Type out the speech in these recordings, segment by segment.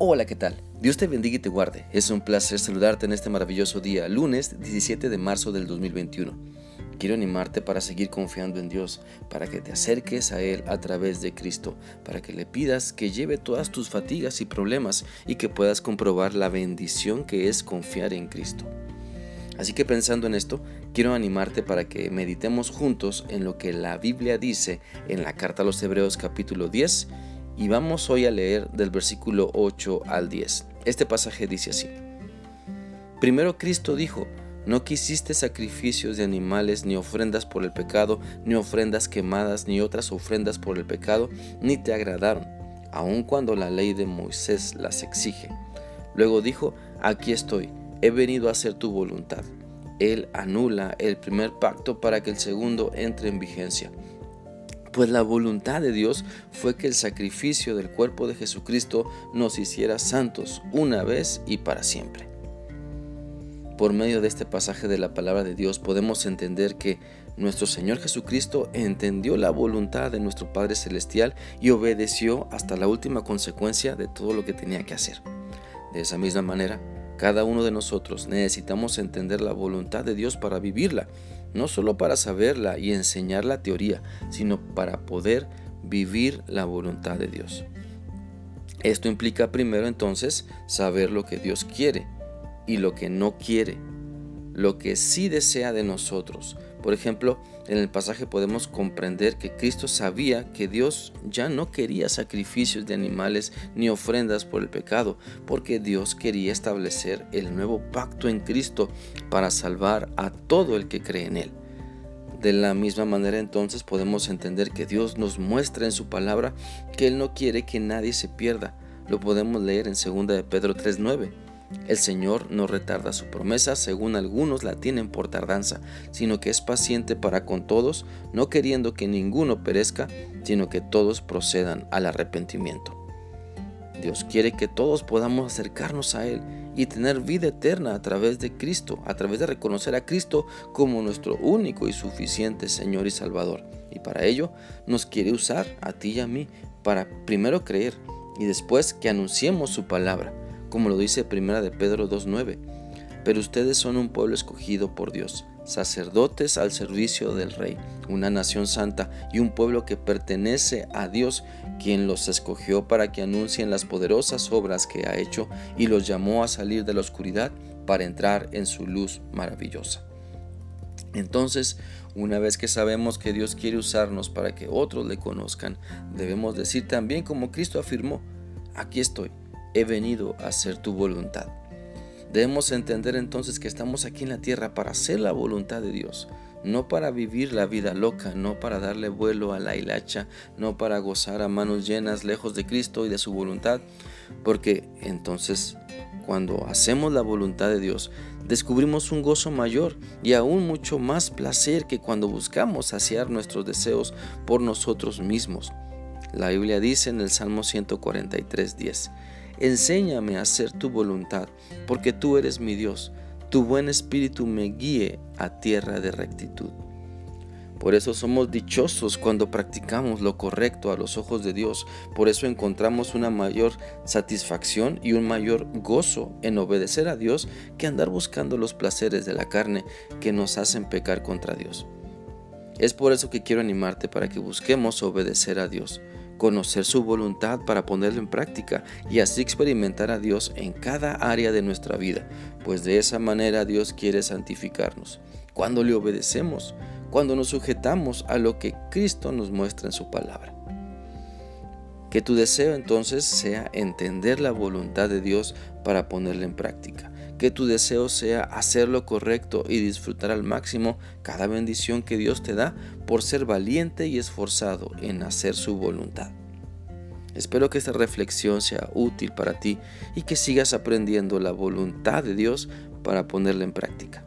Hola, ¿qué tal? Dios te bendiga y te guarde. Es un placer saludarte en este maravilloso día, lunes 17 de marzo del 2021. Quiero animarte para seguir confiando en Dios, para que te acerques a Él a través de Cristo, para que le pidas que lleve todas tus fatigas y problemas y que puedas comprobar la bendición que es confiar en Cristo. Así que pensando en esto, quiero animarte para que meditemos juntos en lo que la Biblia dice en la carta a los Hebreos capítulo 10 y vamos hoy a leer del versículo 8 al 10. Este pasaje dice así. Primero Cristo dijo, no quisiste sacrificios de animales, ni ofrendas por el pecado, ni ofrendas quemadas, ni otras ofrendas por el pecado, ni te agradaron, aun cuando la ley de Moisés las exige. Luego dijo, aquí estoy, he venido a hacer tu voluntad. Él anula el primer pacto para que el segundo entre en vigencia pues la voluntad de Dios fue que el sacrificio del cuerpo de Jesucristo nos hiciera santos una vez y para siempre. Por medio de este pasaje de la palabra de Dios podemos entender que nuestro Señor Jesucristo entendió la voluntad de nuestro Padre Celestial y obedeció hasta la última consecuencia de todo lo que tenía que hacer. De esa misma manera, cada uno de nosotros necesitamos entender la voluntad de Dios para vivirla no solo para saberla y enseñar la teoría, sino para poder vivir la voluntad de Dios. Esto implica primero entonces saber lo que Dios quiere y lo que no quiere, lo que sí desea de nosotros, por ejemplo, en el pasaje podemos comprender que Cristo sabía que Dios ya no quería sacrificios de animales ni ofrendas por el pecado, porque Dios quería establecer el nuevo pacto en Cristo para salvar a todo el que cree en Él. De la misma manera entonces podemos entender que Dios nos muestra en su palabra que Él no quiere que nadie se pierda. Lo podemos leer en 2 de Pedro 3.9. El Señor no retarda su promesa, según algunos la tienen por tardanza, sino que es paciente para con todos, no queriendo que ninguno perezca, sino que todos procedan al arrepentimiento. Dios quiere que todos podamos acercarnos a Él y tener vida eterna a través de Cristo, a través de reconocer a Cristo como nuestro único y suficiente Señor y Salvador. Y para ello nos quiere usar a ti y a mí para primero creer y después que anunciemos su palabra como lo dice Primera de Pedro 2.9. Pero ustedes son un pueblo escogido por Dios, sacerdotes al servicio del Rey, una nación santa y un pueblo que pertenece a Dios, quien los escogió para que anuncien las poderosas obras que ha hecho y los llamó a salir de la oscuridad para entrar en su luz maravillosa. Entonces, una vez que sabemos que Dios quiere usarnos para que otros le conozcan, debemos decir también como Cristo afirmó, aquí estoy he venido a hacer tu voluntad. Debemos entender entonces que estamos aquí en la tierra para hacer la voluntad de Dios, no para vivir la vida loca, no para darle vuelo a la hilacha, no para gozar a manos llenas lejos de Cristo y de su voluntad, porque entonces cuando hacemos la voluntad de Dios, descubrimos un gozo mayor y aún mucho más placer que cuando buscamos saciar nuestros deseos por nosotros mismos. La Biblia dice en el Salmo 143.10, Enséñame a hacer tu voluntad, porque tú eres mi Dios. Tu buen espíritu me guíe a tierra de rectitud. Por eso somos dichosos cuando practicamos lo correcto a los ojos de Dios. Por eso encontramos una mayor satisfacción y un mayor gozo en obedecer a Dios que andar buscando los placeres de la carne que nos hacen pecar contra Dios. Es por eso que quiero animarte para que busquemos obedecer a Dios conocer su voluntad para ponerlo en práctica y así experimentar a Dios en cada área de nuestra vida, pues de esa manera Dios quiere santificarnos. Cuando le obedecemos, cuando nos sujetamos a lo que Cristo nos muestra en su palabra. Que tu deseo entonces sea entender la voluntad de Dios para ponerla en práctica. Que tu deseo sea hacer lo correcto y disfrutar al máximo cada bendición que Dios te da por ser valiente y esforzado en hacer su voluntad. Espero que esta reflexión sea útil para ti y que sigas aprendiendo la voluntad de Dios para ponerla en práctica.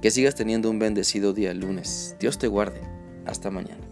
Que sigas teniendo un bendecido día lunes. Dios te guarde. Hasta mañana.